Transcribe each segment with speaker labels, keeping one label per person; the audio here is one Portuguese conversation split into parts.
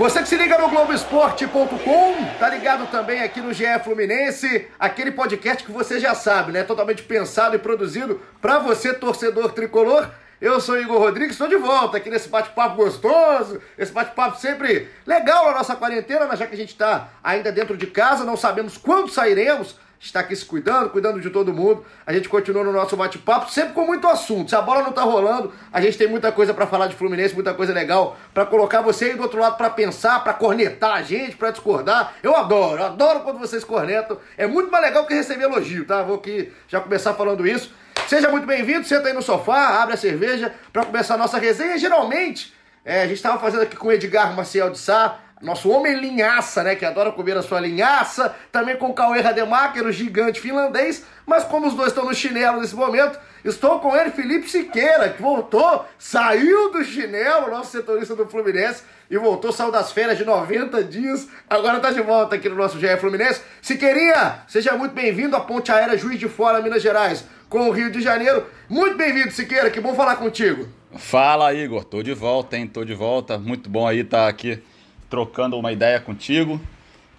Speaker 1: Você que se liga no Globoesporte.com, tá ligado também aqui no GE Fluminense, aquele podcast que você já sabe, né? Totalmente pensado e produzido para você, torcedor tricolor. Eu sou Igor Rodrigues, estou de volta aqui nesse bate-papo gostoso, esse bate-papo sempre legal na nossa quarentena, já que a gente está ainda dentro de casa, não sabemos quando sairemos, está aqui se cuidando, cuidando de todo mundo. A gente continua no nosso bate-papo, sempre com muito assunto. Se a bola não tá rolando, a gente tem muita coisa para falar de Fluminense, muita coisa legal para colocar você aí do outro lado para pensar, para cornetar a gente, para discordar. Eu adoro, eu adoro quando vocês cornetam. É muito mais legal que receber elogio, tá? Vou aqui já começar falando isso. Seja muito bem-vindo, senta aí no sofá, abre a cerveja para começar a nossa resenha. Geralmente, é, a gente estava fazendo aqui com o Edgar Maciel de Sá, nosso homem linhaça, né, que adora comer a sua linhaça, também com o Cauê Rademacher, o gigante finlandês, mas como os dois estão no chinelo nesse momento, estou com ele, Felipe Siqueira, que voltou, saiu do chinelo, nosso setorista do Fluminense, e voltou, saiu das férias de 90 dias, agora está de volta aqui no nosso GE Fluminense. Siqueirinha, seja muito bem-vindo à Ponte Aérea Juiz de Fora, Minas Gerais, com o Rio de Janeiro. Muito bem-vindo, Siqueira, que bom falar contigo.
Speaker 2: Fala, Igor, tô de volta, hein, tô de volta, muito bom aí estar tá aqui trocando uma ideia contigo.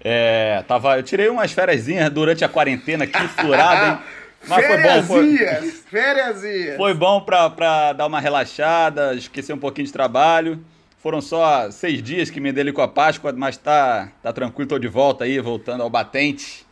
Speaker 2: É, tava, eu tirei umas férias durante a quarentena aqui, furada, hein?
Speaker 1: Mas foi bom, foi, férias.
Speaker 2: Foi bom pra, pra dar uma relaxada, esquecer um pouquinho de trabalho. Foram só seis dias que me dele com a Páscoa, mas tá, tá tranquilo, tô de volta aí, voltando ao batente.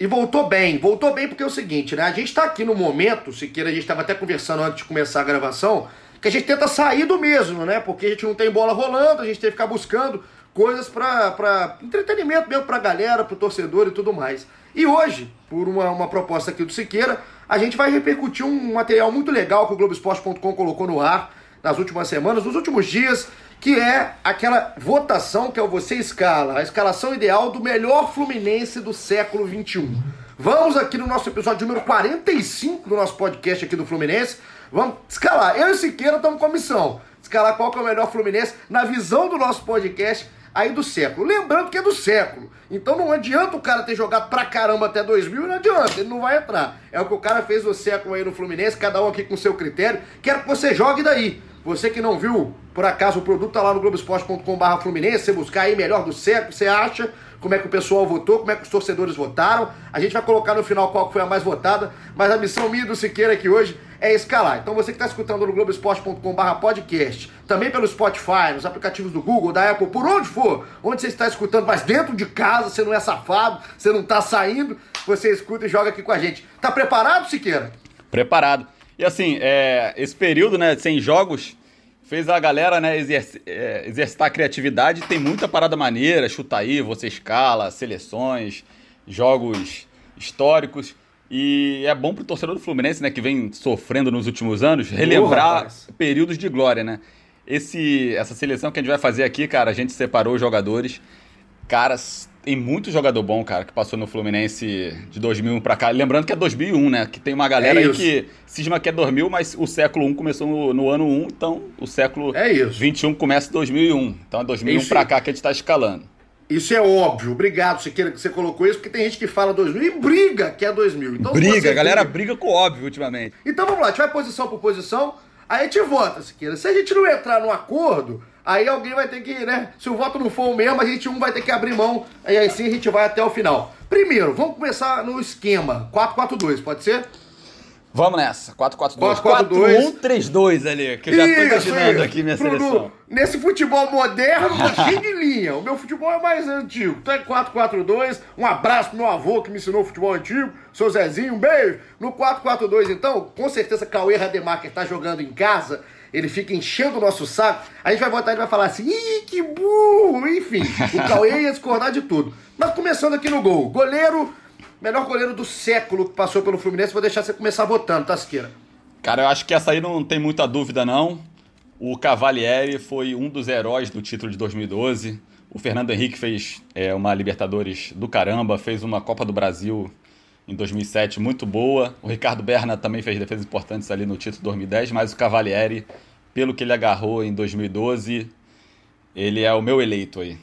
Speaker 1: E voltou bem, voltou bem porque é o seguinte, né? A gente tá aqui no momento, Siqueira, a gente tava até conversando antes de começar a gravação, que a gente tenta sair do mesmo, né? Porque a gente não tem bola rolando, a gente tem que ficar buscando coisas para entretenimento mesmo para a galera, para o torcedor e tudo mais. E hoje, por uma, uma proposta aqui do Siqueira, a gente vai repercutir um material muito legal que o Globoesporte.com colocou no ar nas últimas semanas, nos últimos dias, que é aquela votação que é o Você Escala, a escalação ideal do melhor Fluminense do século XXI. Vamos aqui no nosso episódio número 45 do nosso podcast aqui do Fluminense. Vamos escalar. Eu e Siqueira estamos com a missão. Escalar qual que é o melhor Fluminense na visão do nosso podcast aí do século. Lembrando que é do século. Então não adianta o cara ter jogado pra caramba até 2000, não adianta, ele não vai entrar. É o que o cara fez no século aí no Fluminense, cada um aqui com seu critério. Quero que você jogue daí. Você que não viu, por acaso, o produto tá lá no globoesporte.com.br Fluminense, você buscar aí melhor do século, você acha como é que o pessoal votou, como é que os torcedores votaram. A gente vai colocar no final qual foi a mais votada, mas a missão minha do Siqueira aqui hoje é escalar. Então você que está escutando no globoesporte.com.br podcast, também pelo Spotify, nos aplicativos do Google, da Apple, por onde for, onde você está escutando, mas dentro de casa, você não é safado, você não está saindo, você escuta e joga aqui com a gente. Tá preparado, Siqueira?
Speaker 2: Preparado. E assim, é, esse período, né, sem jogos, fez a galera, né, exerc é, exercitar a criatividade. Tem muita parada maneira, chuta aí, você escala, seleções, jogos históricos. E é bom pro torcedor do Fluminense, né, que vem sofrendo nos últimos anos, relembrar períodos de glória, né? Esse, essa seleção que a gente vai fazer aqui, cara, a gente separou os jogadores. Caras, tem muito jogador bom, cara, que passou no Fluminense de 2001 pra cá. Lembrando que é 2001, né? Que tem uma galera é aí que cisma que é 2000, mas o século 1 começou no, no ano 1, então o século é 21 começa em 2001. Então é 2001 é pra cá que a gente tá escalando.
Speaker 1: Isso é óbvio. Obrigado, Siqueira, que você colocou isso, porque tem gente que fala 2000 e briga que é 2000.
Speaker 2: Então, briga, a galera briga com óbvio ultimamente.
Speaker 1: Então vamos lá, a gente vai posição por posição, aí a gente vota, Siqueira. Se a gente não entrar no acordo, aí alguém vai ter que, né? Se o voto não for o mesmo, a gente um vai ter que abrir mão, e aí sim a gente vai até o final. Primeiro, vamos começar no esquema 4-4-2, pode ser?
Speaker 2: Vamos nessa. 4-4-2. 4-1-3-2 ali, que eu já tô imaginando aqui minha Bruno, seleção.
Speaker 1: Nesse futebol moderno, tá cheio de linha. O meu futebol é mais antigo. Então é 4-4-2. Um abraço pro meu avô que me ensinou futebol antigo. Seu Zezinho, um beijo. No 4-4-2, então, com certeza Cauê Rademacher tá jogando em casa. Ele fica enchendo o nosso saco. A gente vai voltar e vai falar assim, ih, que burro. Enfim, o Cauê ia discordar de tudo. Mas começando aqui no gol. Goleiro melhor goleiro do século que passou pelo Fluminense. Vou deixar você começar votando, Tasqueira.
Speaker 2: Cara, eu acho que essa aí não tem muita dúvida, não. O Cavalieri foi um dos heróis do título de 2012. O Fernando Henrique fez é, uma Libertadores do caramba, fez uma Copa do Brasil em 2007 muito boa. O Ricardo Berna também fez defesas importantes ali no título 2010, mas o Cavalieri, pelo que ele agarrou em 2012, ele é o meu eleito aí.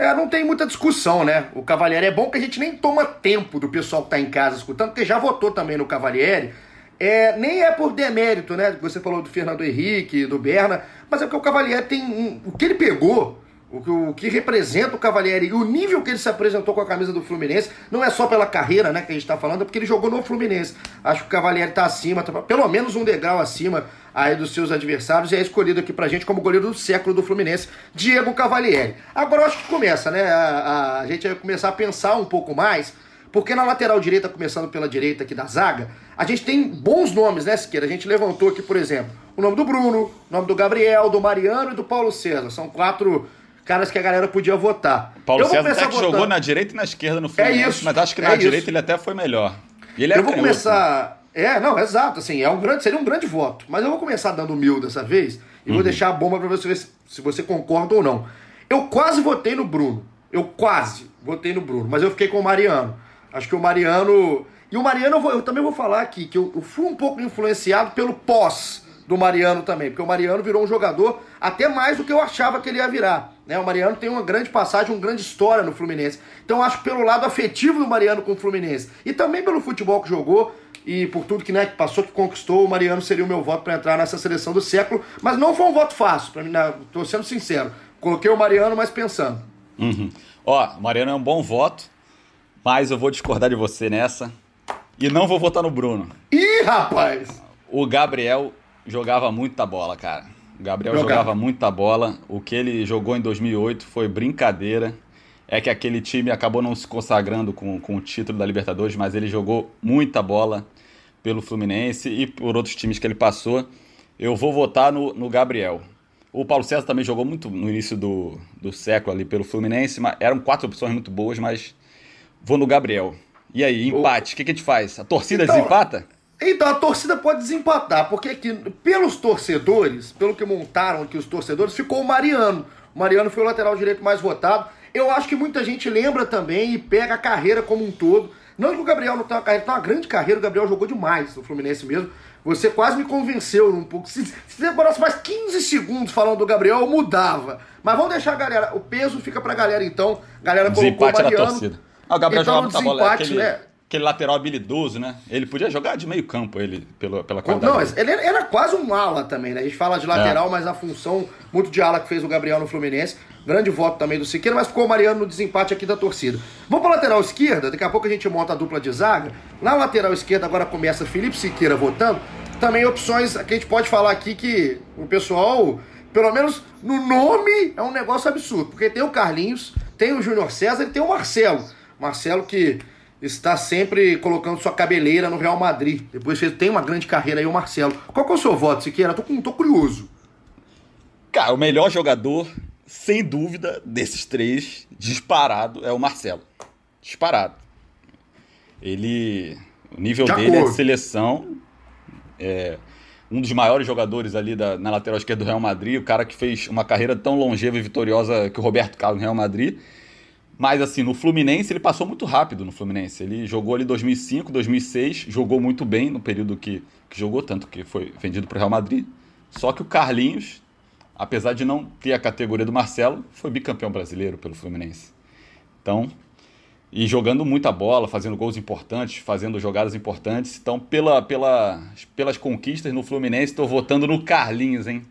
Speaker 1: É, não tem muita discussão, né? O Cavalieri é bom que a gente nem toma tempo do pessoal que tá em casa escutando, porque já votou também no Cavalieri. É, nem é por demérito, né? Você falou do Fernando Henrique, do Berna, mas é porque o Cavalieri tem. Um, o que ele pegou o que, o que representa o Cavalieri e o nível que ele se apresentou com a camisa do Fluminense, não é só pela carreira né, que a gente está falando, é porque ele jogou no Fluminense. Acho que o Cavalieri está acima, tá, pelo menos um degrau acima aí dos seus adversários e é escolhido aqui pra gente como goleiro do século do Fluminense, Diego Cavalieri. Agora acho que começa, né? A, a, a gente vai começar a pensar um pouco mais. Porque na lateral direita, começando pela direita aqui da zaga, a gente tem bons nomes, né, Siqueira? A gente levantou aqui, por exemplo, o nome do Bruno, o nome do Gabriel, do Mariano e do Paulo César. São quatro caras que a galera podia votar.
Speaker 2: Paulo César até que votando. jogou na direita e na esquerda no Fluminense, é isso, mas acho que na é direita isso. ele até foi melhor.
Speaker 1: E ele é eu vou começar... É, não, exato, assim, é um grande, seria um grande voto. Mas eu vou começar dando mil dessa vez e uhum. vou deixar a bomba para você ver se, se você concorda ou não. Eu quase votei no Bruno. Eu quase votei no Bruno, mas eu fiquei com o Mariano. Acho que o Mariano. E o Mariano, eu, vou, eu também vou falar aqui, que eu, eu fui um pouco influenciado pelo pós do Mariano também, porque o Mariano virou um jogador até mais do que eu achava que ele ia virar. Né? O Mariano tem uma grande passagem, uma grande história no Fluminense. Então acho que pelo lado afetivo do Mariano com o Fluminense e também pelo futebol que jogou e por tudo que, né, que passou, que conquistou, o Mariano seria o meu voto para entrar nessa seleção do século. Mas não foi um voto fácil, para mim, né? tô sendo sincero. Coloquei o Mariano, mas pensando.
Speaker 2: Uhum. Ó, o Mariano é um bom voto, mas eu vou discordar de você nessa. E não vou votar no Bruno.
Speaker 1: Ih, rapaz!
Speaker 2: O Gabriel jogava muita bola, cara. Gabriel jogava. jogava muita bola. O que ele jogou em 2008 foi brincadeira. É que aquele time acabou não se consagrando com, com o título da Libertadores, mas ele jogou muita bola pelo Fluminense e por outros times que ele passou. Eu vou votar no, no Gabriel. O Paulo César também jogou muito no início do, do século ali pelo Fluminense. Mas eram quatro opções muito boas, mas vou no Gabriel. E aí, empate, o que, que a gente faz? A torcida então, desempata?
Speaker 1: Então a torcida pode desempatar, porque aqui, pelos torcedores, pelo que montaram aqui os torcedores, ficou o Mariano. O Mariano foi o lateral direito mais votado. Eu acho que muita gente lembra também e pega a carreira como um todo. Não que o Gabriel não tenha uma carreira, tem uma grande carreira, o Gabriel jogou demais no Fluminense mesmo. Você quase me convenceu um pouco. Se, se demorasse mais 15 segundos falando do Gabriel, eu mudava. Mas vamos deixar a galera. O peso fica pra galera então. A galera colocou o Mariano. torcida.
Speaker 2: Ah, o Gabriel então, jogava muita bola. Aquele... Né? Aquele lateral habilidoso, né? Ele podia jogar de meio campo, ele, pela, pela qualidade.
Speaker 1: Não, ele era quase um ala também, né? A gente fala de lateral, é. mas a função muito de ala que fez o Gabriel no Fluminense. Grande voto também do Siqueira, mas ficou o Mariano no desempate aqui da torcida. Vamos para lateral esquerda, daqui a pouco a gente monta a dupla de zaga. Na lateral esquerda agora começa Felipe Siqueira votando. Também opções que a gente pode falar aqui que o pessoal, pelo menos no nome, é um negócio absurdo. Porque tem o Carlinhos, tem o Júnior César e tem o Marcelo. Marcelo que está sempre colocando sua cabeleira no Real Madrid. Depois tem uma grande carreira aí o Marcelo. Qual que é o seu voto, Siqueira? Tô, tô curioso.
Speaker 2: Cara, o melhor jogador, sem dúvida, desses três, disparado, é o Marcelo. Disparado. Ele. O nível de dele é de seleção. É um dos maiores jogadores ali da, na lateral esquerda do Real Madrid, o cara que fez uma carreira tão longeva e vitoriosa que o Roberto Carlos no Real Madrid. Mas assim, no Fluminense ele passou muito rápido no Fluminense. Ele jogou ali 2005, 2006, jogou muito bem no período que, que jogou, tanto que foi vendido para o Real Madrid. Só que o Carlinhos, apesar de não ter a categoria do Marcelo, foi bicampeão brasileiro pelo Fluminense. Então, e jogando muita bola, fazendo gols importantes, fazendo jogadas importantes. Então, pela, pela, pelas conquistas no Fluminense, estou votando no Carlinhos, hein?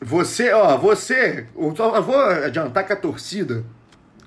Speaker 1: Você, ó, você, eu vou adiantar que a torcida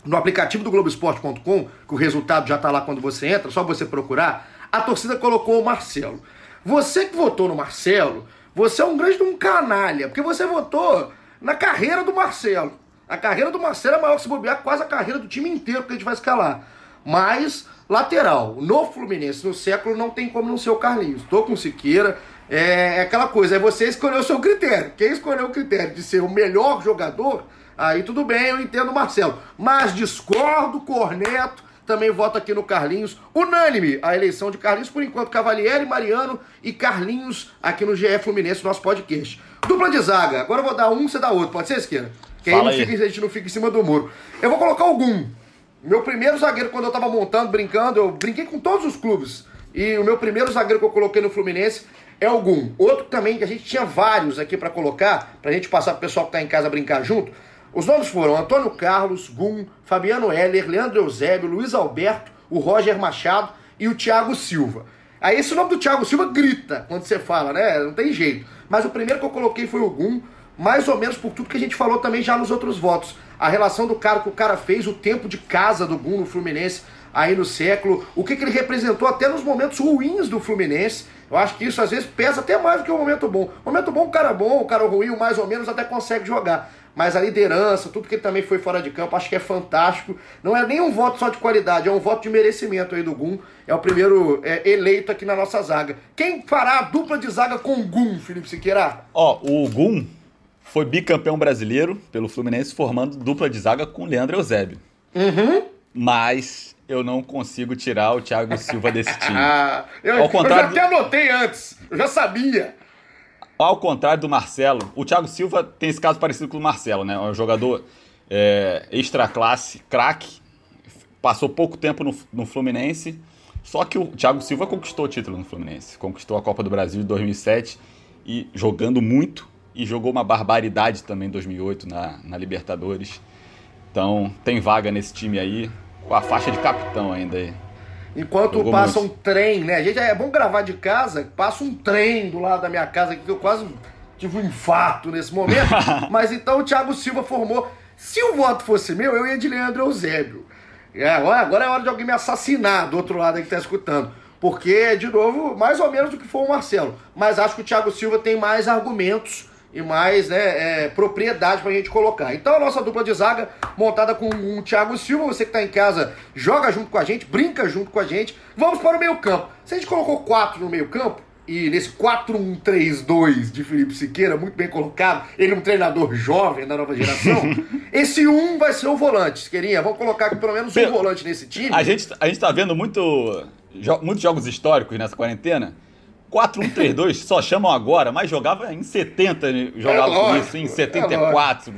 Speaker 1: no aplicativo do Globoesporte.com, que o resultado já está lá quando você entra, só você procurar, a torcida colocou o Marcelo. Você que votou no Marcelo, você é um grande um canalha, porque você votou na carreira do Marcelo. A carreira do Marcelo é maior que se bobear quase a carreira do time inteiro que a gente vai escalar. Mas, lateral, no Fluminense, no século, não tem como não ser o Carlinhos. Tô com Siqueira, é, é aquela coisa, é você escolher o seu critério. Quem escolheu o critério de ser o melhor jogador Aí tudo bem, eu entendo o Marcelo. Mas discordo, corneto, também voto aqui no Carlinhos. Unânime a eleição de Carlinhos, por enquanto, Cavalieri, Mariano e Carlinhos aqui no GE Fluminense, nosso podcast. Dupla de zaga. Agora eu vou dar um, você dá outro. Pode ser, Esquerda? Que aí,
Speaker 2: aí.
Speaker 1: fica- a gente não fica em cima do muro. Eu vou colocar algum. Meu primeiro zagueiro, quando eu tava montando, brincando, eu brinquei com todos os clubes. E o meu primeiro zagueiro que eu coloquei no Fluminense é o Gum. Outro também, que a gente tinha vários aqui pra colocar, pra gente passar pro pessoal que tá em casa brincar junto. Os nomes foram Antônio Carlos, Gum, Fabiano Heller, Leandro Eusébio, Luiz Alberto, o Roger Machado e o Thiago Silva. Aí esse nome do Thiago Silva grita quando você fala, né? Não tem jeito. Mas o primeiro que eu coloquei foi o Gum, mais ou menos por tudo que a gente falou também já nos outros votos. A relação do cara que o cara fez, o tempo de casa do Gum no Fluminense aí no século, o que, que ele representou até nos momentos ruins do Fluminense. Eu acho que isso às vezes pesa até mais do que o momento bom. O momento bom, o cara bom, o cara ruim, o mais ou menos até consegue jogar. Mas a liderança, tudo que ele também foi fora de campo, acho que é fantástico. Não é nem um voto só de qualidade, é um voto de merecimento aí do Gum. É o primeiro é, eleito aqui na nossa zaga. Quem fará a dupla de zaga com o Gum, Felipe Siqueira?
Speaker 2: Ó, o Gum foi bicampeão brasileiro pelo Fluminense, formando dupla de zaga com o Leandro Eusébio.
Speaker 1: Uhum.
Speaker 2: Mas eu não consigo tirar o Thiago Silva desse time.
Speaker 1: Ah, eu,
Speaker 2: Ao contrário
Speaker 1: eu já até anotei antes, eu já sabia.
Speaker 2: Ao contrário do Marcelo, o Thiago Silva tem esse caso parecido com o Marcelo, né? É um jogador é, extra classe, craque, passou pouco tempo no, no Fluminense, só que o Thiago Silva conquistou o título no Fluminense, conquistou a Copa do Brasil de 2007 e jogando muito e jogou uma barbaridade também em 2008 na, na Libertadores. Então tem vaga nesse time aí, com a faixa de capitão ainda aí.
Speaker 1: Enquanto
Speaker 2: Jogou
Speaker 1: passa
Speaker 2: muito.
Speaker 1: um trem, né? A gente é bom gravar de casa, passa um trem do lado da minha casa que eu quase tive um infarto nesse momento. Mas então o Thiago Silva formou. Se o voto fosse meu, eu ia de Leandro Eusébio. É, agora, agora é hora de alguém me assassinar do outro lado aí que tá escutando. Porque, de novo, mais ou menos do que foi o Marcelo. Mas acho que o Thiago Silva tem mais argumentos e mais né, é, propriedade pra gente colocar. Então a nossa dupla de zaga, montada com o Thiago Silva, você que tá em casa, joga junto com a gente, brinca junto com a gente. Vamos para o meio campo. Se a gente colocou quatro no meio campo, e nesse 4-1-3-2 de Felipe Siqueira, muito bem colocado, ele é um treinador jovem da nova geração, esse um vai ser o volante, Siqueirinha. Vamos colocar aqui pelo menos um volante nesse time.
Speaker 2: A gente, a gente tá vendo muito, jo- muitos jogos históricos nessa quarentena. 4-1-3-2 só chamam agora, mas jogava em 70, jogava
Speaker 1: É lógico,
Speaker 2: isso, em
Speaker 1: é
Speaker 2: 74,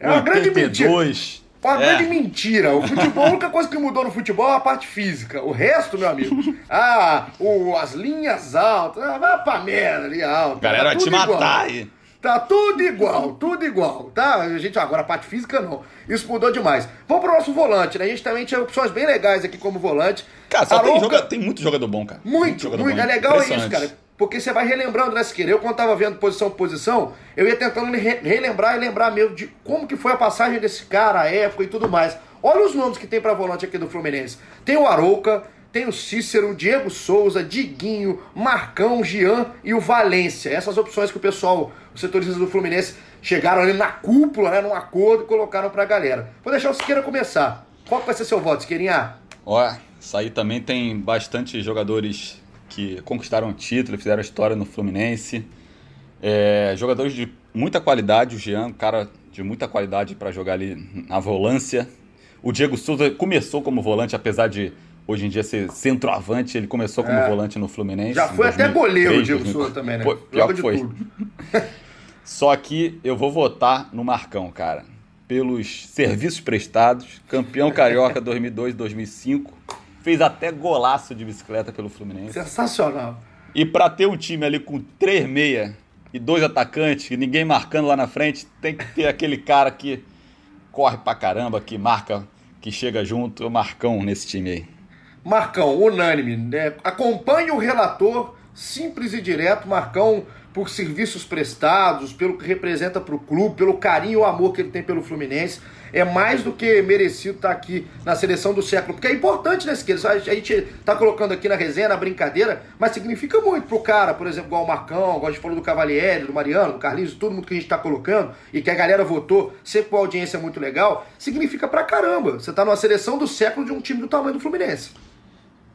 Speaker 1: É uma grande mentira.
Speaker 2: 82.
Speaker 1: Uma
Speaker 2: É.
Speaker 1: grande mentira. O futebol, a única coisa que mudou no futebol é a parte física. O resto, meu amigo, ah, o, as linhas altas, ah, vai pra merda, linha alta.
Speaker 2: Galera
Speaker 1: tá
Speaker 2: vai te matar aí.
Speaker 1: Tá tudo igual, tudo igual, tá? A gente, agora a parte física não. Isso mudou demais. Vamos pro nosso volante, né? A gente também tinha opções bem legais aqui como volante.
Speaker 2: Cara, só tem, joga, tem muito jogador bom, cara.
Speaker 1: muito,
Speaker 2: jogador
Speaker 1: muito.
Speaker 2: bom,
Speaker 1: É legal isso, cara. Porque você vai relembrando, né, Siqueira? Eu, quando tava vendo posição por posição, eu ia tentando re- relembrar e lembrar mesmo de como que foi a passagem desse cara, a época e tudo mais. Olha os nomes que tem pra volante aqui do Fluminense. Tem o Arouca, tem o Cícero, o Diego Souza, Diguinho, Marcão, Gian e o Valência. Essas opções que o pessoal, os setoristas do Fluminense, chegaram ali na cúpula, né, num acordo e colocaram pra galera. Vou deixar o Siqueira começar. Qual vai ser seu voto, Siqueirinha?
Speaker 2: Ó, isso aí também tem bastante jogadores que conquistaram título, fizeram história no Fluminense. É, jogadores de muita qualidade, o Jean, um cara de muita qualidade para jogar ali na volância. O Diego Souza começou como volante, apesar de hoje em dia ser centroavante, ele começou como
Speaker 1: É.
Speaker 2: volante no Fluminense.
Speaker 1: Já foi até
Speaker 2: 2003,
Speaker 1: goleiro o Diego
Speaker 2: 2004.
Speaker 1: Souza também, né?
Speaker 2: Foi, pior foi.
Speaker 1: tudo.
Speaker 2: Só que eu vou votar no Marcão, cara. Pelos serviços prestados, campeão carioca 2002, 2005, fez até golaço de bicicleta pelo Fluminense.
Speaker 1: Sensacional.
Speaker 2: E pra ter um time ali com três meia e dois atacantes, e ninguém marcando lá na frente, tem que ter aquele cara que corre pra caramba, que marca, que chega junto, o Marcão nesse time aí.
Speaker 1: Marcão, unânime. Né? Acompanhe o relator, simples e direto. Marcão, por serviços prestados, pelo que representa para o clube, pelo carinho e o amor que ele tem pelo Fluminense. É mais do que merecido estar aqui na seleção do século. Porque é importante, né, Siqueira? A gente tá colocando aqui na resenha, na brincadeira, mas significa muito pro cara, por exemplo, igual o Marcão, igual a gente falou do Cavalieri, do Mariano, do Carlinhos, todo mundo que a gente tá colocando, e que a galera votou, sempre com audiência muito legal, significa pra caramba. Você tá numa seleção do século de um time do tamanho do Fluminense.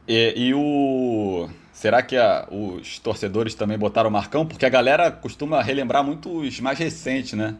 Speaker 2: E, e o. Será que a- os torcedores também botaram o Marcão? Porque a galera costuma relembrar muito os mais recentes, né?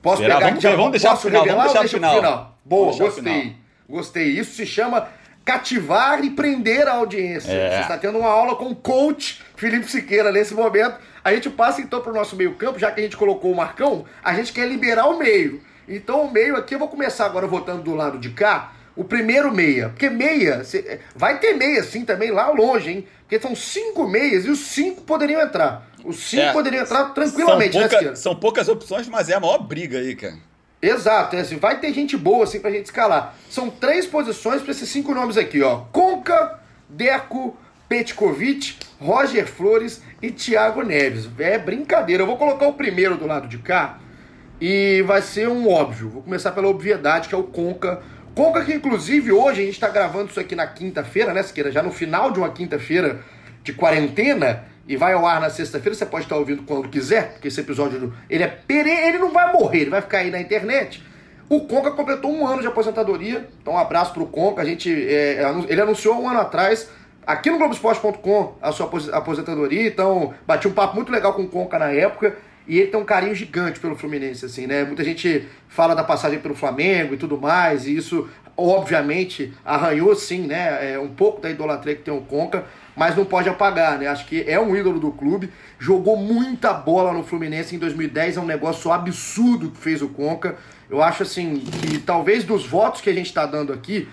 Speaker 1: Posso
Speaker 2: Será?
Speaker 1: pegar
Speaker 2: Vamos
Speaker 1: aqui,
Speaker 2: ver, vamos deixar
Speaker 1: posso
Speaker 2: final,
Speaker 1: revelar
Speaker 2: vamos deixar pro final?
Speaker 1: Boa, gostei.
Speaker 2: final.
Speaker 1: Gostei. Isso se chama cativar e prender a audiência.
Speaker 2: É.
Speaker 1: Você está tendo uma aula com o coach Felipe Siqueira nesse momento. A gente passa então pro nosso meio campo, já que a gente colocou o Marcão, a gente quer liberar o meio. Então o meio aqui, eu vou começar agora votando do lado de cá, o primeiro meia. Porque meia, cê- vai ter meia sim também lá longe, hein? Porque são cinco meias e os cinco poderiam entrar. Os cinco
Speaker 2: É,
Speaker 1: poderiam entrar tranquilamente,
Speaker 2: são,
Speaker 1: né,
Speaker 2: pouca-
Speaker 1: Siqueira?
Speaker 2: são poucas opções, mas é a maior briga aí, cara.
Speaker 1: Exato, é assim, vai ter gente boa assim pra gente escalar. São três posições pra esses cinco nomes aqui, ó. Conca, Deco, Petkovic, Roger Flores e Thiago Neves. É brincadeira. Eu vou colocar o primeiro do lado de cá e vai ser um óbvio. Vou começar pela obviedade, que é o Conca. Conca que, inclusive, hoje a gente tá gravando isso aqui na quinta-feira, né, Siqueira? Já no final de uma quinta-feira de quarentena e vai ao ar na sexta-feira. Você pode estar ouvindo quando quiser, porque esse episódio ele é pere... ele não vai morrer, ele vai ficar aí na internet. O Conca completou um ano de aposentadoria, então um abraço pro Conca. A gente, é, anu- ele anunciou um ano atrás aqui no Globoesporte.com a sua apos- aposentadoria, então bati um papo muito legal com o Conca na época. E ele tem um carinho gigante pelo Fluminense, assim, né? Muita gente fala da passagem pelo Flamengo e tudo mais, e isso, obviamente, arranhou, sim, né? É, um pouco da idolatria que tem o Conca, mas não pode apagar, né? Acho que é um ídolo do clube, jogou muita bola no Fluminense em 2010, é um negócio absurdo que fez o Conca. Eu acho, assim, que talvez dos votos que a gente tá dando aqui,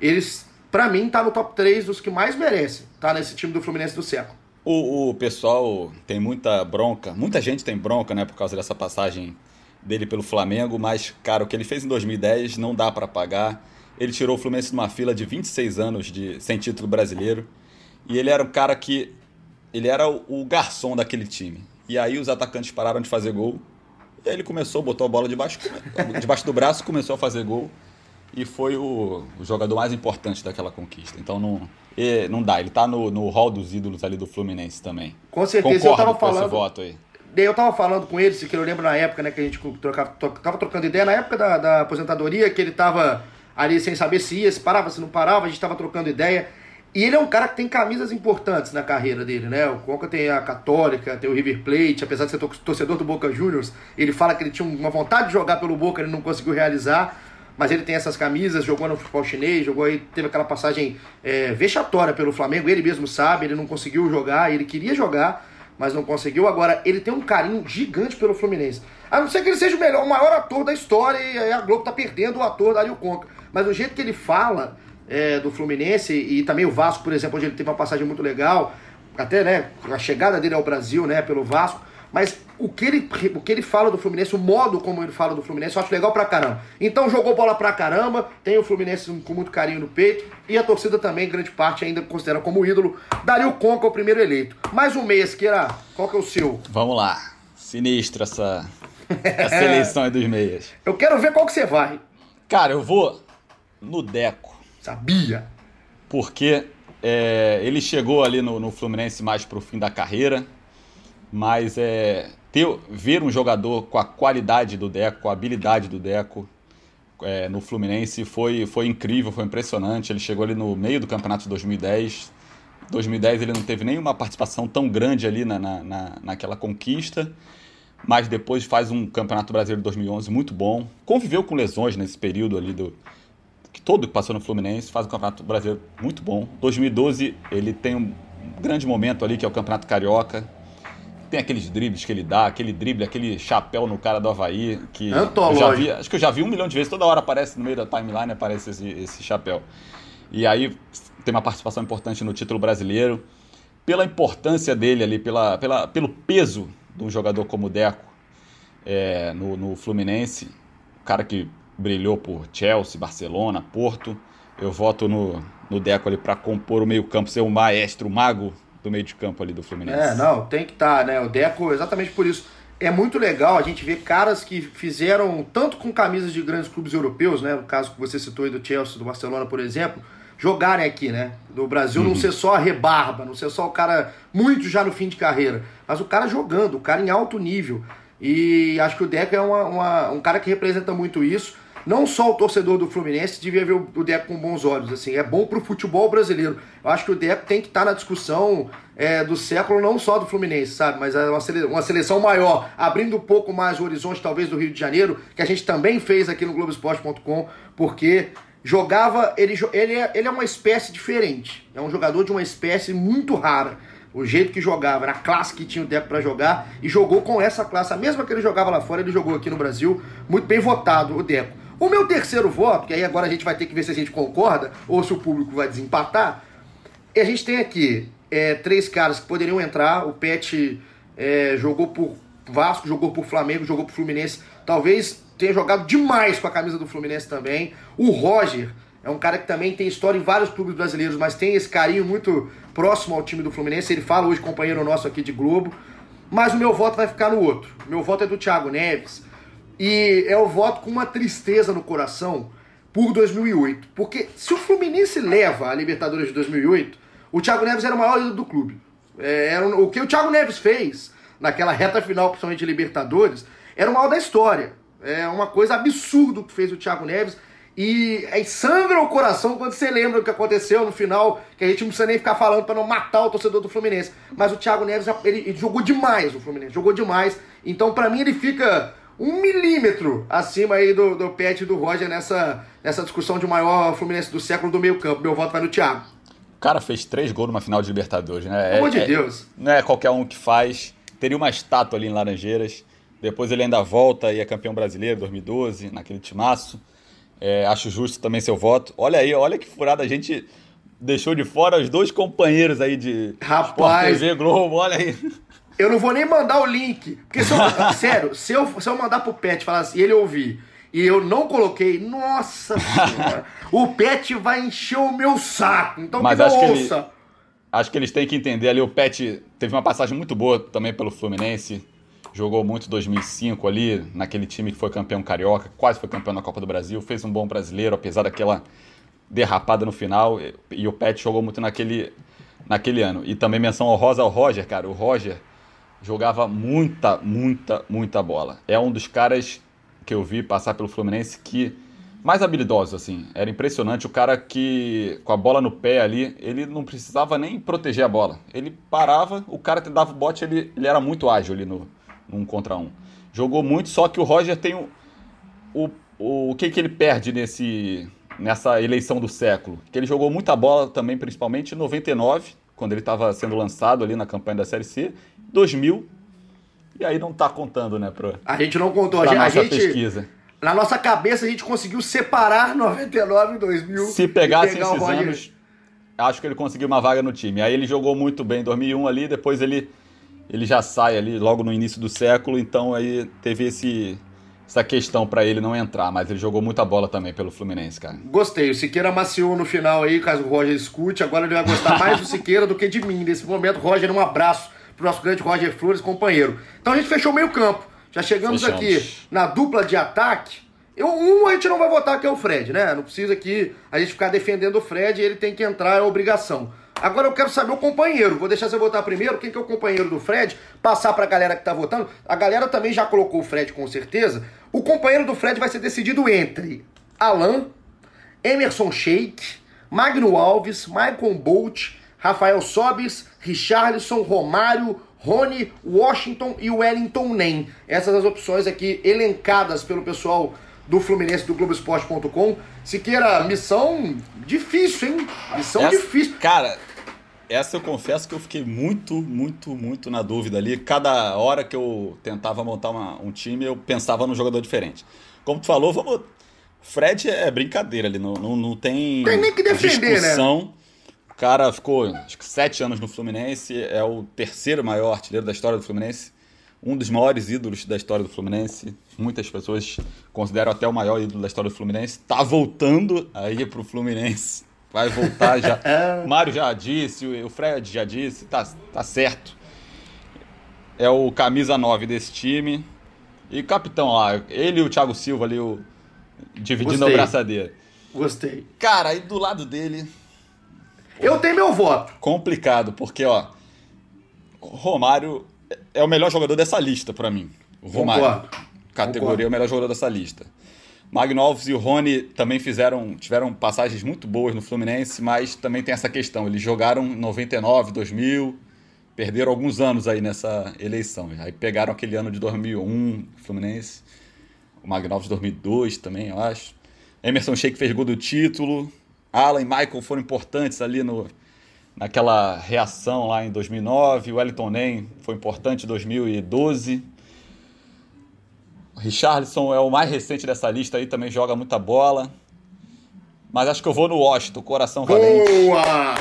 Speaker 1: eles, pra mim, tá no top 3 dos que mais merecem, tá nesse time do Fluminense do século.
Speaker 2: O, o pessoal tem muita bronca, muita gente tem bronca, né, por causa dessa passagem dele pelo Flamengo, mas, cara, o que ele fez em 2010 não dá pra pagar. Ele tirou o Fluminense de uma fila de 26 anos de, sem título brasileiro. E ele era um cara que. Ele era o, o garçom daquele time. E aí os atacantes pararam de fazer gol. E aí ele começou, botou a bola debaixo, debaixo do braço, começou a fazer gol. E foi o, o jogador mais importante daquela conquista. Então não, e não dá. Ele tá no, no hall dos ídolos ali do Fluminense também.
Speaker 1: Com certeza,
Speaker 2: Concordo
Speaker 1: eu tava
Speaker 2: com esse
Speaker 1: falando.
Speaker 2: voto aí.
Speaker 1: Eu tava falando com ele, que eu lembro na época, né, que a gente trocava, tava trocando ideia, na época da, da aposentadoria, que ele tava ali sem saber se ia, se parava, se não parava, a gente tava trocando ideia. E ele é um cara que tem camisas importantes na carreira dele, né? O Conca tem a Católica, tem o River Plate, apesar de ser tor- torcedor do Boca Juniors, ele fala que ele tinha uma vontade de jogar pelo Boca, ele não conseguiu realizar. Mas ele tem essas camisas, jogou no futebol chinês, jogou aí, teve aquela passagem é, vexatória pelo Flamengo, ele mesmo sabe, ele não conseguiu jogar, ele queria jogar, mas não conseguiu. Agora, ele tem um carinho gigante pelo Fluminense. A não ser que ele seja o melhor, o maior ator da história e a Globo tá perdendo o ator Dario Conca. Mas o jeito que ele fala é, do Fluminense e também o Vasco, por exemplo, onde ele teve uma passagem muito legal, até né, a chegada dele ao Brasil, né, pelo Vasco. Mas o que, ele, o que ele fala do Fluminense, o modo como ele fala do Fluminense, eu acho legal pra caramba. Então jogou bola pra caramba, tem o Fluminense com muito carinho no peito, e a torcida também, grande parte, ainda considera como ídolo. Dario Conca, o primeiro eleito. Mais um mês, Esqueira, qual que é o seu?
Speaker 2: Vamos lá. Sinistra essa, essa eleição aí dos meias.
Speaker 1: Eu quero ver qual que você vai.
Speaker 2: Cara, eu vou no Deco.
Speaker 1: Sabia.
Speaker 2: porque é, ele chegou ali no, no Fluminense mais pro fim da carreira, mas é, ter, ver um jogador com a qualidade do Deco, com a habilidade do Deco é, no Fluminense foi, foi incrível, foi impressionante. Ele chegou ali no meio do campeonato de 2010. 2010 ele não teve nenhuma participação tão grande ali na, na, na, naquela conquista, mas depois faz um campeonato brasileiro de 2011 muito bom. Conviveu com lesões nesse período ali do, que todo que passou no Fluminense, faz um campeonato brasileiro muito bom. 2012 ele tem um grande momento ali que é o Campeonato Carioca. Tem aqueles dribles que ele dá, aquele drible, aquele chapéu no cara do Havaí, que eu já vi, acho que eu já vi um milhão de vezes, toda hora aparece no meio da timeline, aparece esse, esse chapéu. E aí tem uma participação importante no título brasileiro. Pela importância dele ali, pela, pela, pelo peso de um jogador como o Deco é, no, no Fluminense, o cara que brilhou por Chelsea, Barcelona, Porto. Eu voto no, no Deco ali para compor o meio-campo, ser o maestro, o mago do meio de campo ali do Fluminense.
Speaker 1: É, não, tem que estar, né? O Deco, exatamente por isso. É muito legal a gente ver caras que fizeram tanto com camisas de grandes clubes europeus, né? No caso que você citou aí do Chelsea, do Barcelona, por exemplo, jogarem aqui, né? No Brasil não ser só a rebarba, não ser só o cara muito já no fim de carreira, mas o cara jogando, o cara em alto nível. E acho que o Deco é uma- uma- um cara que representa muito isso. Não só o torcedor do Fluminense devia ver o o Deco com bons olhos, assim, é bom pro futebol brasileiro. Eu acho que o Deco tem que estar na discussão é, do século, não só do Fluminense, sabe? Mas é uma, sele- uma seleção maior, abrindo um pouco mais o horizonte, talvez, do Rio de Janeiro, que a gente também fez aqui no Globoesporte.com, porque jogava. Ele, ele, é, ele é uma espécie diferente. É um jogador de uma espécie muito rara. o jeito que jogava, na classe que tinha o Deco para jogar e jogou com essa classe, a mesma que ele jogava lá fora, ele jogou aqui no Brasil, muito bem votado o Deco. O meu terceiro voto, que aí agora a gente vai ter que ver se a gente concorda ou se o público vai desempatar, a gente tem aqui é, três caras que poderiam entrar. O Pet é, jogou por Vasco, jogou por Flamengo, jogou por Fluminense. Talvez tenha jogado demais com a camisa do Fluminense também. O Roger é um cara que também tem história em vários clubes brasileiros, mas tem esse carinho muito próximo ao time do Fluminense. Ele fala hoje, companheiro nosso aqui de Globo. Mas o meu voto vai ficar no outro. O meu voto é do Thiago Neves. E é o voto com uma tristeza no coração por 2008. Porque se o Fluminense leva a Libertadores de 2008, o Thiago Neves era o maior ídolo do clube. É, era o que o Thiago Neves fez naquela reta final, principalmente de Libertadores, era o maior da história. É uma coisa absurda o que fez o Thiago Neves. E aí sangra o coração quando você lembra o que aconteceu no final, que a gente não precisa nem ficar falando para não matar o torcedor do Fluminense. Mas o Thiago Neves, ele, ele jogou demais o Fluminense, jogou demais. Então, para mim, ele fica um milímetro acima aí do, do Pet e do Roger nessa, nessa discussão de maior Fluminense do século do meio campo. Meu voto vai no Thiago.
Speaker 2: O cara fez três gols numa final de Libertadores, né?
Speaker 1: Pelo amor de
Speaker 2: é,
Speaker 1: Deus.
Speaker 2: Não é qualquer um que faz. Teria uma estátua ali em Laranjeiras. Depois ele ainda volta e é campeão brasileiro, 2012, naquele timaço. É, acho justo também seu voto. Olha aí, olha que furada a gente deixou de fora os dois companheiros aí de
Speaker 1: Rapaz,
Speaker 2: Sport TV Globo, olha aí.
Speaker 1: Eu não vou nem mandar o link. Porque se eu, sério, se eu, se eu mandar pro Pet falar assim, ele ouvir, e eu não coloquei, nossa senhora, o Pet vai encher o meu saco. Então
Speaker 2: Mas
Speaker 1: que
Speaker 2: acho que ele-
Speaker 1: ouça.
Speaker 2: Acho que eles têm que entender ali. O Pet teve uma passagem muito boa também pelo Fluminense. Jogou muito em 2005 ali, naquele time que foi campeão carioca, quase foi campeão na Copa do Brasil. Fez um bom brasileiro, apesar daquela derrapada no final. E, o Pet jogou muito naquele, naquele ano. E também menção honrosa ao Roger, cara. O Roger jogava muita, muita, muita bola. É um dos caras que eu vi passar pelo Fluminense que mais habilidoso assim. Era impressionante o cara que com a bola no pé ali, ele não precisava nem proteger a bola. Ele parava, o cara te dava o bote, ele, ele era muito ágil ali no, um contra um. Jogou muito, só que o Roger tem o o, o, o que que ele perde nesse nessa eleição do século? Que ele jogou muita bola também, principalmente em 99, quando ele estava sendo lançado ali na campanha da Série C, 2000. E aí não tá contando, né, pro,
Speaker 1: A gente não contou. A gente, a
Speaker 2: nossa
Speaker 1: gente-
Speaker 2: pesquisa.
Speaker 1: na nossa cabeça, a gente conseguiu separar 99 e 2000.
Speaker 2: Se
Speaker 1: e
Speaker 2: pegasse
Speaker 1: pegar o
Speaker 2: esses anos, acho que ele conseguiu uma vaga no time. Aí ele jogou muito bem em 2001 ali, depois ele, ele já sai ali logo no início do século, então aí teve esse, essa questão pra ele não entrar, mas ele jogou muita bola também pelo Fluminense, cara.
Speaker 1: Gostei. O Siqueira maciou no final aí, caso o Roger escute. Agora ele vai gostar mais do Siqueira do que de mim. Nesse momento, Roger, um abraço pro nosso grande Roger Flores, companheiro. Então a gente fechou o meio campo. Já chegamos
Speaker 2: Fechamos.
Speaker 1: aqui na dupla de ataque. Eu, um a gente não vai votar que é o Fred, né? Não precisa aqui a gente ficar defendendo o Fred, ele tem que entrar, é obrigação. Agora eu quero saber o companheiro. Vou deixar você votar primeiro. Quem que é o companheiro do Fred? Passar pra galera que tá votando. A galera também já colocou o Fred com certeza. O companheiro do Fred vai ser decidido entre Alan, Emerson Sheik, Magno Alves, Michael Bolt, Rafael Sobis, Richarlison, Romário, Rony, Washington e Wellington Nem. Essas as opções aqui elencadas pelo pessoal do Fluminense do Globoesporte.com. Siqueira, missão difícil, hein? Missão
Speaker 2: Essa-
Speaker 1: difícil.
Speaker 2: Cara, essa eu confesso que eu fiquei muito, muito, muito na dúvida ali. Cada hora que eu tentava montar uma- um time, eu pensava num jogador diferente. Como tu falou, vamos. Fred é brincadeira ali, não, não, não tem.
Speaker 1: Tem nem que defender, né?
Speaker 2: discussão. O cara ficou acho que sete anos no Fluminense, é o terceiro maior artilheiro da história do Fluminense, um dos maiores ídolos da história do Fluminense. Muitas pessoas consideram até o maior ídolo da história do Fluminense. Tá voltando aí pro Fluminense. Vai voltar já. O Mário já disse, o Fred já disse, tá, tá certo. É o camisa 9 desse time. E capitão lá, ele e o Thiago Silva ali, o, dividindo
Speaker 1: Gostei.
Speaker 2: a braçadeira.
Speaker 1: Gostei.
Speaker 2: Cara, aí do lado dele,
Speaker 1: Eu tenho meu voto.
Speaker 2: complicado, porque, ó, Romário é o melhor jogador dessa lista pra mim. O Romário.
Speaker 1: Concordo.
Speaker 2: Categoria
Speaker 1: Concordo.
Speaker 2: é o melhor jogador dessa lista. Magno Alves e o Rony também fizeram, tiveram passagens muito boas no Fluminense, mas também tem essa questão. Eles jogaram em 99, 2000, perderam alguns anos aí nessa eleição. Aí pegaram aquele ano de 2001, Fluminense. O Magno Alves 2002 também, eu acho. Emerson Sheik fez gol do título. Alan e Michael foram importantes ali no, naquela reação lá em 2009. O Wellington Nem foi importante em 2012. O Richarlison é o mais recente dessa lista aí, também joga muita bola. Mas acho que eu vou no Washington, coração valente.
Speaker 1: Boa!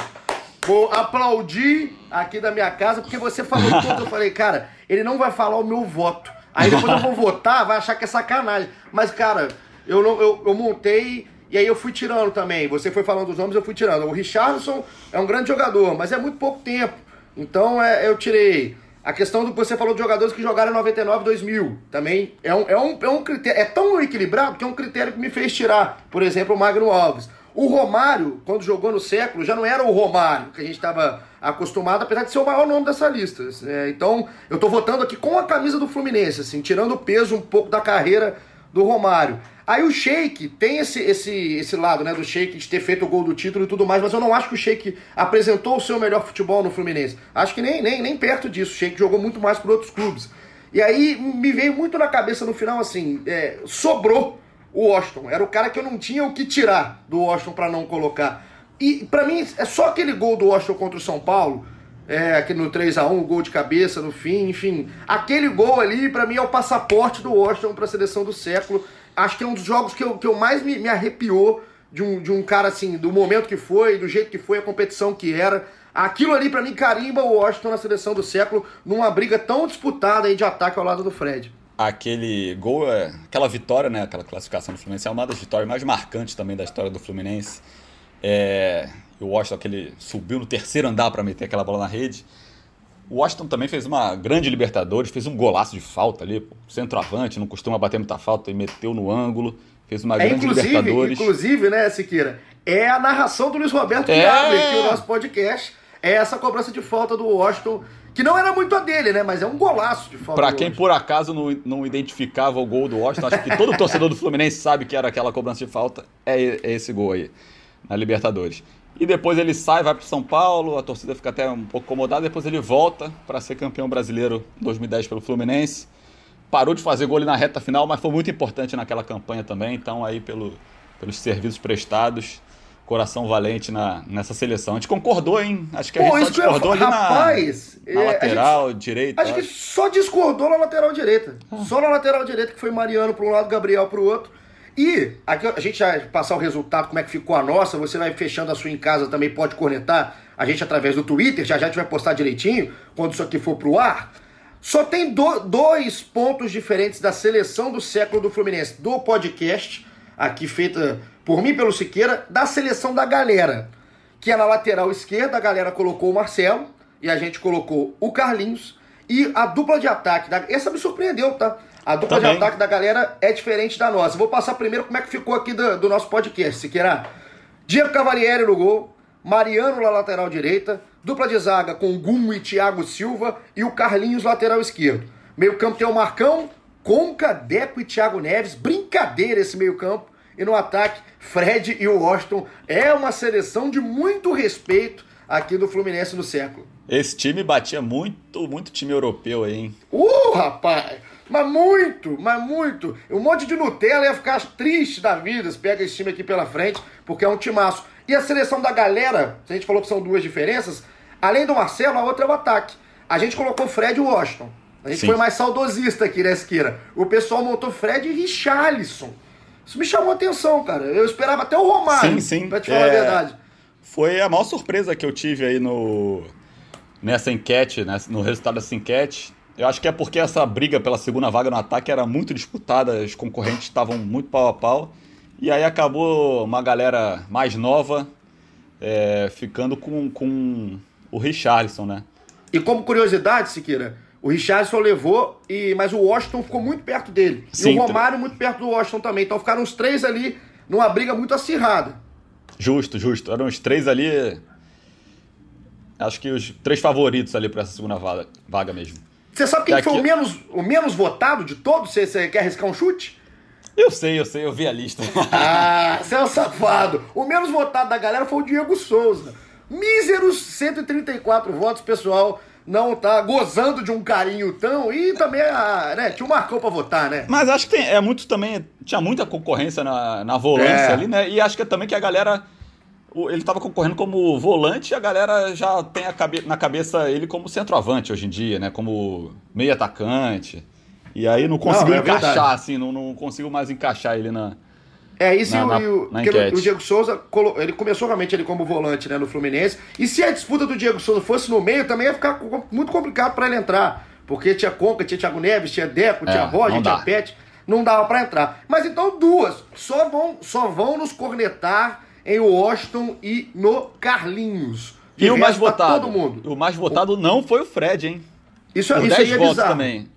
Speaker 1: Vou aplaudir aqui da minha casa, porque você falou tudo. Eu falei, cara, ele não vai falar o meu voto. Aí depois eu vou votar, vai achar que é sacanagem. Mas, cara, eu, não, eu, eu montei e aí eu fui tirando também. Você foi falando os nomes, eu fui tirando. O Richardson é um grande jogador, mas é muito pouco tempo. Então é, eu tirei. A questão do que você falou de jogadores que jogaram em 99 2000 também é um, é, um, é um critério. É tão equilibrado que é um critério que me fez tirar, por exemplo, o Magno Alves. O Romário, quando jogou no século, já não era o Romário que a gente estava acostumado, apesar de ser o maior nome dessa lista. É, então, eu estou votando aqui com a camisa do Fluminense, assim, tirando o peso um pouco da carreira do Romário. Aí o Sheik tem esse, esse, esse lado, né, do Sheik de ter feito o gol do título e tudo mais, mas eu não acho que o Sheik apresentou o seu melhor futebol no Fluminense. Acho que nem, nem, nem perto disso. O Sheik jogou muito mais por outros clubes. E aí me veio muito na cabeça no final assim, é, sobrou o Washington. Era o cara que eu não tinha o que tirar do Washington para não colocar. E para mim é só aquele gol do Washington contra o São Paulo, é, aqui no 3 a 1 gol de cabeça no fim, enfim. Aquele gol ali, para mim, é o passaporte do Washington para a seleção do século. Acho que é um dos jogos que eu, que eu mais me, me arrepiou de um, de um cara assim, do momento que foi, do jeito que foi, a competição que era. Aquilo ali, para mim, carimba o Washington na seleção do século, numa briga tão disputada aí de ataque ao lado do Fred
Speaker 2: aquele gol, é, aquela vitória, né, aquela classificação do Fluminense é uma das vitórias mais marcantes também da história do Fluminense. É, o Washington aquele subiu no terceiro andar para meter aquela bola na rede. O Washington também fez uma grande Libertadores, fez um golaço de falta ali, centroavante, não costuma bater muita falta e meteu no ângulo, fez uma é, grande Libertadores.
Speaker 1: Inclusive, né, Siqueira, é a narração do Luiz Roberto é... que abre aqui o nosso podcast, é essa cobrança de falta do Washington que não era muito a dele, né? Mas é um golaço de falta.
Speaker 2: Pra quem por acaso não, não identificava o gol do Washington, acho que todo torcedor do Fluminense sabe que era aquela cobrança de falta. É, é esse gol aí, na Libertadores. E depois ele sai, vai para São Paulo, a torcida fica até um pouco incomodada. Depois ele volta para ser campeão brasileiro 2010 pelo Fluminense. Parou de fazer gol na reta final, mas foi muito importante naquela campanha também. Então, aí, pelo, pelos serviços prestados, coração valente na, nessa seleção. A gente concordou, hein? Acho que a Pô, gente só discordou ali
Speaker 1: rapaz,
Speaker 2: na, na é, lateral gente, direita.
Speaker 1: Acho que só discordou na lateral direita. Ah. Só na lateral direita, que foi Mariano para um lado, Gabriel para o outro. E a gente vai passar o resultado, como é que ficou a nossa. Você vai fechando a sua em casa também, pode cornetar a gente através do Twitter. Já já a gente vai postar direitinho quando isso aqui for pro ar. Só tem do, dois pontos diferentes da seleção do século do Fluminense, do podcast, aqui feita por mim pelo Siqueira, da seleção da galera. Que é na lateral esquerda, a galera colocou o Marcelo e a gente colocou o Carlinhos. E a dupla de ataque, da... essa me surpreendeu, tá? A dupla Também. de ataque da galera é diferente da nossa. Vou passar primeiro como é que ficou aqui do, do nosso podcast, Siqueira. Diego Cavalieri no gol, Mariano na lateral direita, dupla de zaga com Gum e Thiago Silva e o Carlinhos lateral esquerdo. Meio campo tem o Marcão, Conca, Deco e Thiago Neves. Brincadeira esse meio campo. E no ataque, Fred e o Washington. É uma seleção de muito respeito aqui do Fluminense no século.
Speaker 2: Esse time batia muito, muito time europeu aí, hein?
Speaker 1: Uh, rapaz! Mas muito, mas muito. Um monte de Nutella ia ficar triste da vida se pega esse time aqui pela frente, porque é um timaço. E a seleção da galera, se a gente falou que são duas diferenças, além do Marcelo, a outra é o ataque. A gente colocou Fred e Washington. A gente Sim. foi mais saudosista aqui, né, Esquira? O pessoal montou Fred e Richarlison. Isso me chamou a atenção, cara. Eu esperava até o Romário, sim, sim. pra te falar é... a verdade.
Speaker 2: Foi a maior surpresa que eu tive aí no nessa enquete, né, no resultado dessa enquete. Eu acho que é porque essa briga pela segunda vaga no ataque era muito disputada, os concorrentes estavam muito pau a pau. E aí acabou uma galera mais nova é, ficando com, com o Richarlison, né?
Speaker 1: E como curiosidade, Siqueira, o Richardson levou, e, mas o Washington ficou muito perto dele. Sim, e o Romário muito perto do Washington também. Então ficaram os três ali numa briga muito acirrada.
Speaker 2: Justo, justo. Eram os três ali. Acho que os três favoritos ali para essa segunda vaga, vaga mesmo.
Speaker 1: Você sabe quem foi o menos, o menos votado de todos? Você, você quer arriscar um chute?
Speaker 2: Eu sei, eu sei, eu vi a lista.
Speaker 1: ah, você é um safado. O menos votado da galera foi o Diego Souza. Míseros 134 votos, pessoal não tá gozando de um carinho tão. E também a, né, tinha um Marcão pra votar, né?
Speaker 2: Mas acho que é muito também. Tinha muita concorrência na, na volância é. ali, né? E acho que é também que a galera o- ele estava concorrendo como volante e a galera já tem cabe- na cabeça ele como centroavante hoje em dia, né? Como meio atacante. E aí não conseguiu
Speaker 1: é
Speaker 2: encaixar,
Speaker 1: verdade.
Speaker 2: assim, não, não consigo mais encaixar ele na.
Speaker 1: É, isso
Speaker 2: Na-
Speaker 1: e o,
Speaker 2: na-
Speaker 1: e o-
Speaker 2: na
Speaker 1: o Diego Souza, ele começou realmente ele como volante né, no Fluminense. E se a disputa do Diego Souza fosse no meio, também ia ficar muito complicado para ele entrar. Porque tinha Conca, tinha Thiago Neves, tinha Deco,
Speaker 2: É,
Speaker 1: tinha Roger,
Speaker 2: não
Speaker 1: tinha. Pet. Não dava para entrar. Mas então duas. Só vão, só vão nos cornetar em Washington e no Carlinhos. De
Speaker 2: E o mais votado?
Speaker 1: Todo mundo.
Speaker 2: O mais votado não foi o Fred, hein?
Speaker 1: Isso,
Speaker 2: Por
Speaker 1: isso
Speaker 2: 10
Speaker 1: aí é bizarro.
Speaker 2: também.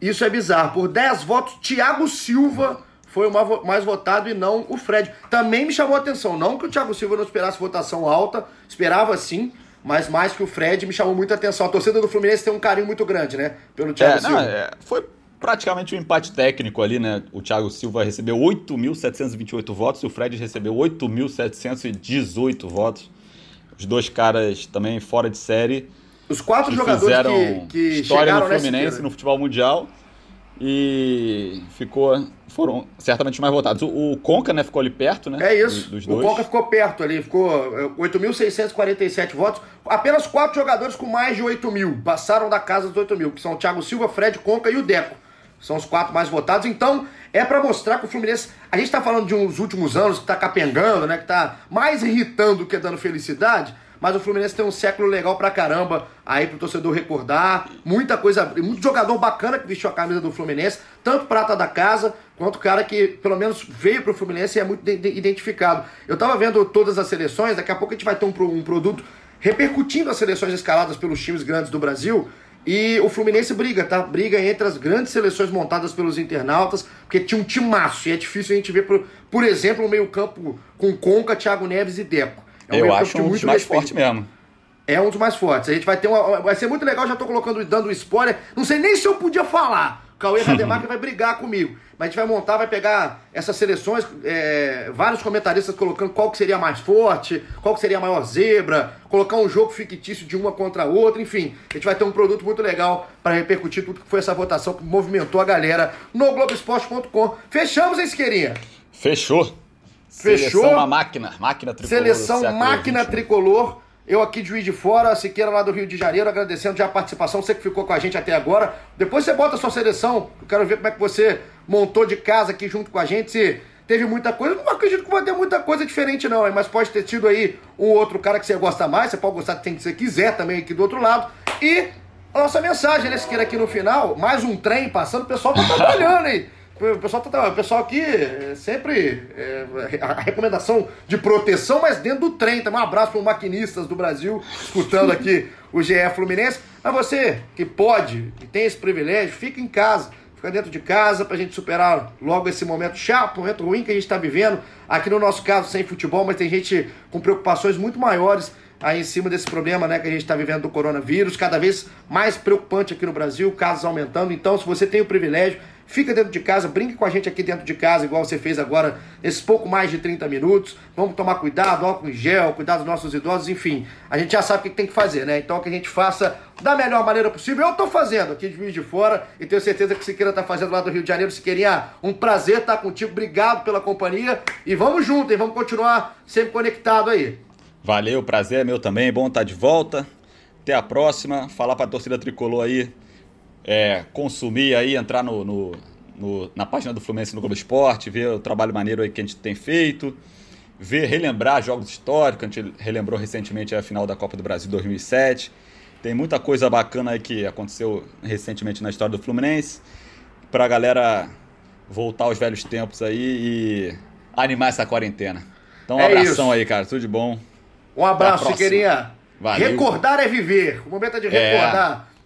Speaker 1: Isso é bizarro. Por 10 votos, Thiago Silva foi o mais votado e não o Fred. Também me chamou a atenção. Não que o Thiago Silva não esperasse votação alta, esperava sim, mas mais que o Fred me chamou muita atenção. A torcida do Fluminense tem um carinho muito grande, né? Pelo Thiago
Speaker 2: É, não,
Speaker 1: Silva.
Speaker 2: é, foi praticamente um empate técnico ali, né? O Thiago Silva recebeu 8.728 votos e o Fred recebeu 8.718 votos. Os dois caras também fora de série
Speaker 1: Os quatro
Speaker 2: que
Speaker 1: jogadores
Speaker 2: fizeram
Speaker 1: que, que
Speaker 2: história no Fluminense, no futebol mundial e ficou foram certamente mais votados. O, o Conca, né, ficou ali perto, né?
Speaker 1: É isso.
Speaker 2: Dos
Speaker 1: o
Speaker 2: dois.
Speaker 1: Conca ficou perto ali, ficou é, 8.647 votos. Apenas quatro jogadores com mais de 8 mil passaram da casa dos 8 mil, que são o Thiago Silva, Fred, Conca e o Deco. São os quatro mais votados. Então, é pra mostrar que o Fluminense. A gente tá falando de uns últimos anos que tá capengando, né? Que tá mais irritando do que dando felicidade. Mas o Fluminense tem um século legal pra caramba aí pro torcedor recordar. Muita coisa, muito jogador bacana que vestiu a camisa do Fluminense, tanto prata da casa, quanto cara que pelo menos veio pro Fluminense e é muito de- de- identificado. Eu tava vendo todas as seleções, daqui a pouco a gente vai ter um, um produto repercutindo as seleções escaladas pelos times grandes do Brasil. E o Fluminense briga, tá? Briga entre as grandes seleções montadas pelos internautas, porque tinha um timaço. E é difícil a gente ver, por, por exemplo, um meio-campo com Conca, Thiago Neves e Deco. É um
Speaker 2: Eu acho um dos mais fortes mesmo.
Speaker 1: É um dos mais fortes. A gente vai ter uma. Vai ser muito legal, já tô colocando, dando spoiler. Não sei nem se eu podia falar. Cauê Rademacher vai brigar comigo. Mas a gente vai montar, vai pegar essas seleções, é, vários comentaristas colocando qual que seria a mais forte, qual que seria a maior zebra, colocar um jogo fictício de uma contra a outra, enfim. A gente vai ter um produto muito legal para repercutir tudo que foi essa votação que movimentou a galera no Globoesporte.com. Fechamos, hein, Siqueirinha?
Speaker 2: Fechou.
Speaker 1: Fechou.
Speaker 2: Seleção uma máquina, máquina tricolor.
Speaker 1: Seleção Máquina
Speaker 2: XXI.
Speaker 1: Tricolor. Eu aqui de Juiz de Fora, Siqueira lá do Rio de Janeiro, agradecendo já a participação, você que ficou com a gente até agora. Depois você bota a sua seleção, eu quero ver como é que você montou de casa aqui junto com a gente, se teve muita coisa. Não acredito que vai ter muita coisa diferente não, mas pode ter tido aí um outro cara que você gosta mais, você pode gostar de quem você quiser também aqui do outro lado. E a nossa mensagem, né, Siqueira, aqui no final, mais um trem passando, o pessoal tá trabalhando, hein? O pessoal, tá, o pessoal aqui é, sempre é, a recomendação de proteção, mas dentro do trem. Também um abraço para os maquinistas do Brasil, escutando aqui o GE Fluminense. Mas você que pode, que tem esse privilégio, fica em casa, fica dentro de casa para a gente superar logo esse momento chato, momento ruim que a gente está vivendo. Aqui no nosso caso, sem futebol, mas tem gente com preocupações muito maiores aí em cima desse problema né, que a gente está vivendo do coronavírus, cada vez mais preocupante aqui no Brasil, casos aumentando. Então, se você tem o privilégio, fica dentro de casa, brinque com a gente aqui dentro de casa, igual você fez agora, nesses pouco mais de 30 minutos. Vamos tomar cuidado, álcool em gel, cuidar dos nossos idosos, enfim. A gente já sabe o que tem que fazer, né? Então, que a gente faça da melhor maneira possível. Eu tô fazendo aqui de Juiz de Fora e tenho certeza que o Siqueira tá fazendo lá do Rio de Janeiro. Siqueirinha, um prazer estar contigo. Obrigado pela companhia e vamos junto, hein? Vamos continuar sempre conectado aí.
Speaker 2: Valeu, prazer é meu também. Bom estar de volta. Até a próxima. Falar pra torcida tricolor aí. É, consumir aí, entrar no, no- no- na página do Fluminense no Globo Esporte, ver o trabalho maneiro aí que a gente tem feito, ver, relembrar jogos históricos. A gente relembrou recentemente a final da Copa do Brasil 2007. Tem muita coisa bacana aí que aconteceu recentemente na história do Fluminense. Pra galera voltar aos velhos tempos aí e animar essa quarentena. Então, um
Speaker 1: É
Speaker 2: abração
Speaker 1: isso.
Speaker 2: aí, cara. Tudo de bom.
Speaker 1: Um abraço. Siqueirinha. Recordar é viver. O momento é de
Speaker 2: É.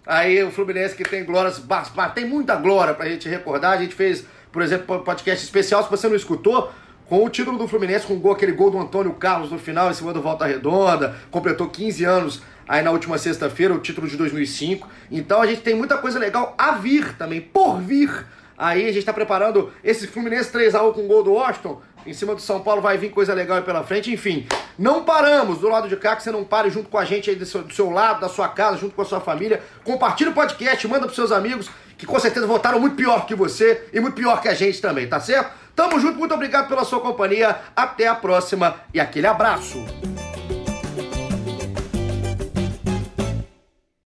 Speaker 1: Aí o Fluminense que tem glórias, tem muita glória pra gente recordar. A gente fez, por exemplo, um podcast especial, se você não escutou, com o título do Fluminense, com o gol, aquele gol do Antônio Carlos no final, em cima do Volta Redonda. Completou 15 anos aí na última sexta-feira, o título de 2005. Então a gente tem muita coisa legal a vir também, por vir. Aí a gente tá preparando esse Fluminense 3x1 com o gol do Washington. Em cima do São Paulo vai vir coisa legal aí pela frente. Enfim, não paramos do lado de cá, que você não pare junto com a gente aí do seu, do seu lado, da sua casa, junto com a sua família. Compartilha o podcast, manda pros seus amigos, que com certeza votaram muito pior que você e muito pior que a gente também, tá certo? Tamo junto, muito obrigado pela sua companhia. Até a próxima e aquele abraço.